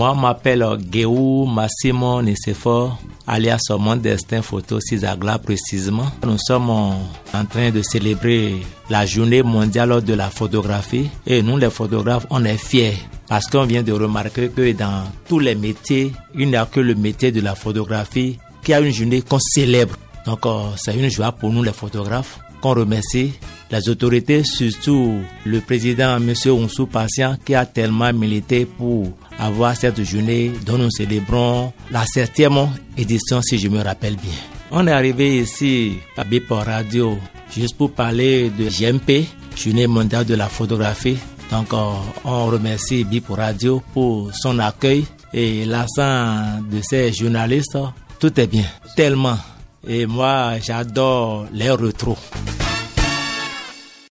Moi, m'appelle Géou Massimo Nicéphore, alias Mon Destin Photo Cisagla précisément. Nous sommes en train de célébrer la journée mondiale de la photographie et nous, les photographes, on est fiers parce qu'on vient de remarquer que dans tous les métiers, il n'y a que le métier de la photographie qui a une journée qu'on célèbre. Donc, euh, c'est une joie pour nous, les photographes, qu'on remercie les autorités, surtout le président M. Onsou Patient, qui a tellement milité pour avoir cette journée dont nous célébrons la septième édition, si je me rappelle bien. On est arrivé ici à Bipo Radio juste pour parler de GMP, Journée mondiale de la photographie. Donc, euh, on remercie Bipo Radio pour son accueil et l'ensemble de ces journalistes. Tout est bien, tellement. Et moi, j'adore les retros.